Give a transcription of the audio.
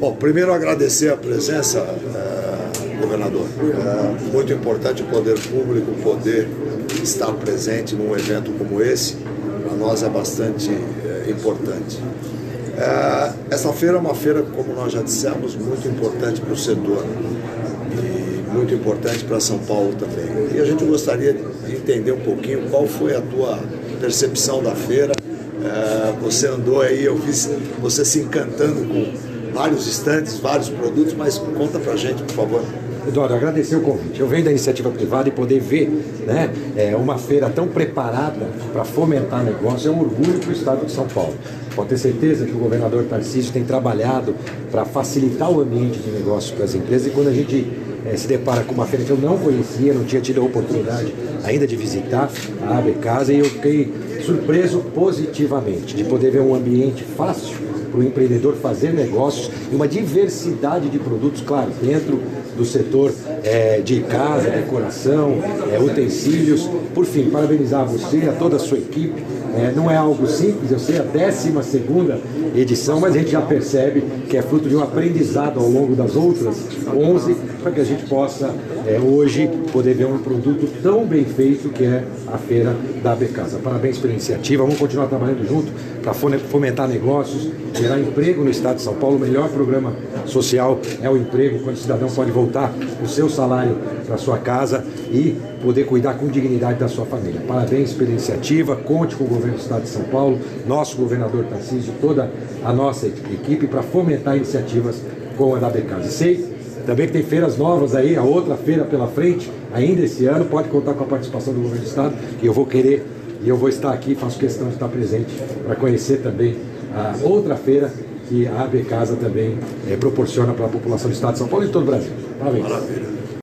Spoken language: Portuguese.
Bom, primeiro agradecer a presença, eh, governador. É muito importante o poder público poder estar presente num evento como esse. Para nós é bastante eh, importante. Eh, essa feira é uma feira, como nós já dissemos, muito importante para o setor e muito importante para São Paulo também. E a gente gostaria de entender um pouquinho qual foi a tua percepção da feira. Você andou aí, eu vi você se encantando com vários estantes, vários produtos, mas conta pra gente, por favor. Eduardo, agradecer o convite. Eu venho da iniciativa privada e poder ver né, é, uma feira tão preparada para fomentar negócio é um orgulho para o Estado de São Paulo. Pode ter certeza que o governador Tarcísio tem trabalhado para facilitar o ambiente de negócio para as empresas e quando a gente é, se depara com uma feira que eu não conhecia, não tinha tido a oportunidade ainda de visitar a AB Casa e eu fiquei surpreso positivamente de poder ver um ambiente fácil para o empreendedor fazer negócios e uma diversidade de produtos, claro, dentro do setor é, de casa, decoração, é, utensílios. Por fim, parabenizar você e a toda a sua equipe. É, não é algo simples, eu sei a 12 edição, mas a gente já percebe que é fruto de um aprendizado ao longo das outras 11, para que a gente possa é, hoje poder ver um produto tão bem feito que é a feira da Becasa. Parabéns pela iniciativa, vamos continuar trabalhando junto para fomentar negócios, gerar emprego no estado de São Paulo. O melhor programa social é o emprego, quando o cidadão pode voltar o seu salário para sua casa e poder cuidar com dignidade da sua família. Parabéns pela iniciativa, conte com o governo do estado de São Paulo, nosso governador Tarcísio, toda a nossa equipe para fomentar iniciativas com a da Becasa. Sei também que tem feiras novas aí, a outra feira pela frente, ainda esse ano, pode contar com a participação do governo do estado, e eu vou querer e eu vou estar aqui, faço questão de estar presente para conhecer também a outra feira que a AB Casa também é, proporciona para a população do Estado de São Paulo e de todo o Brasil. Parabéns. Maravilha.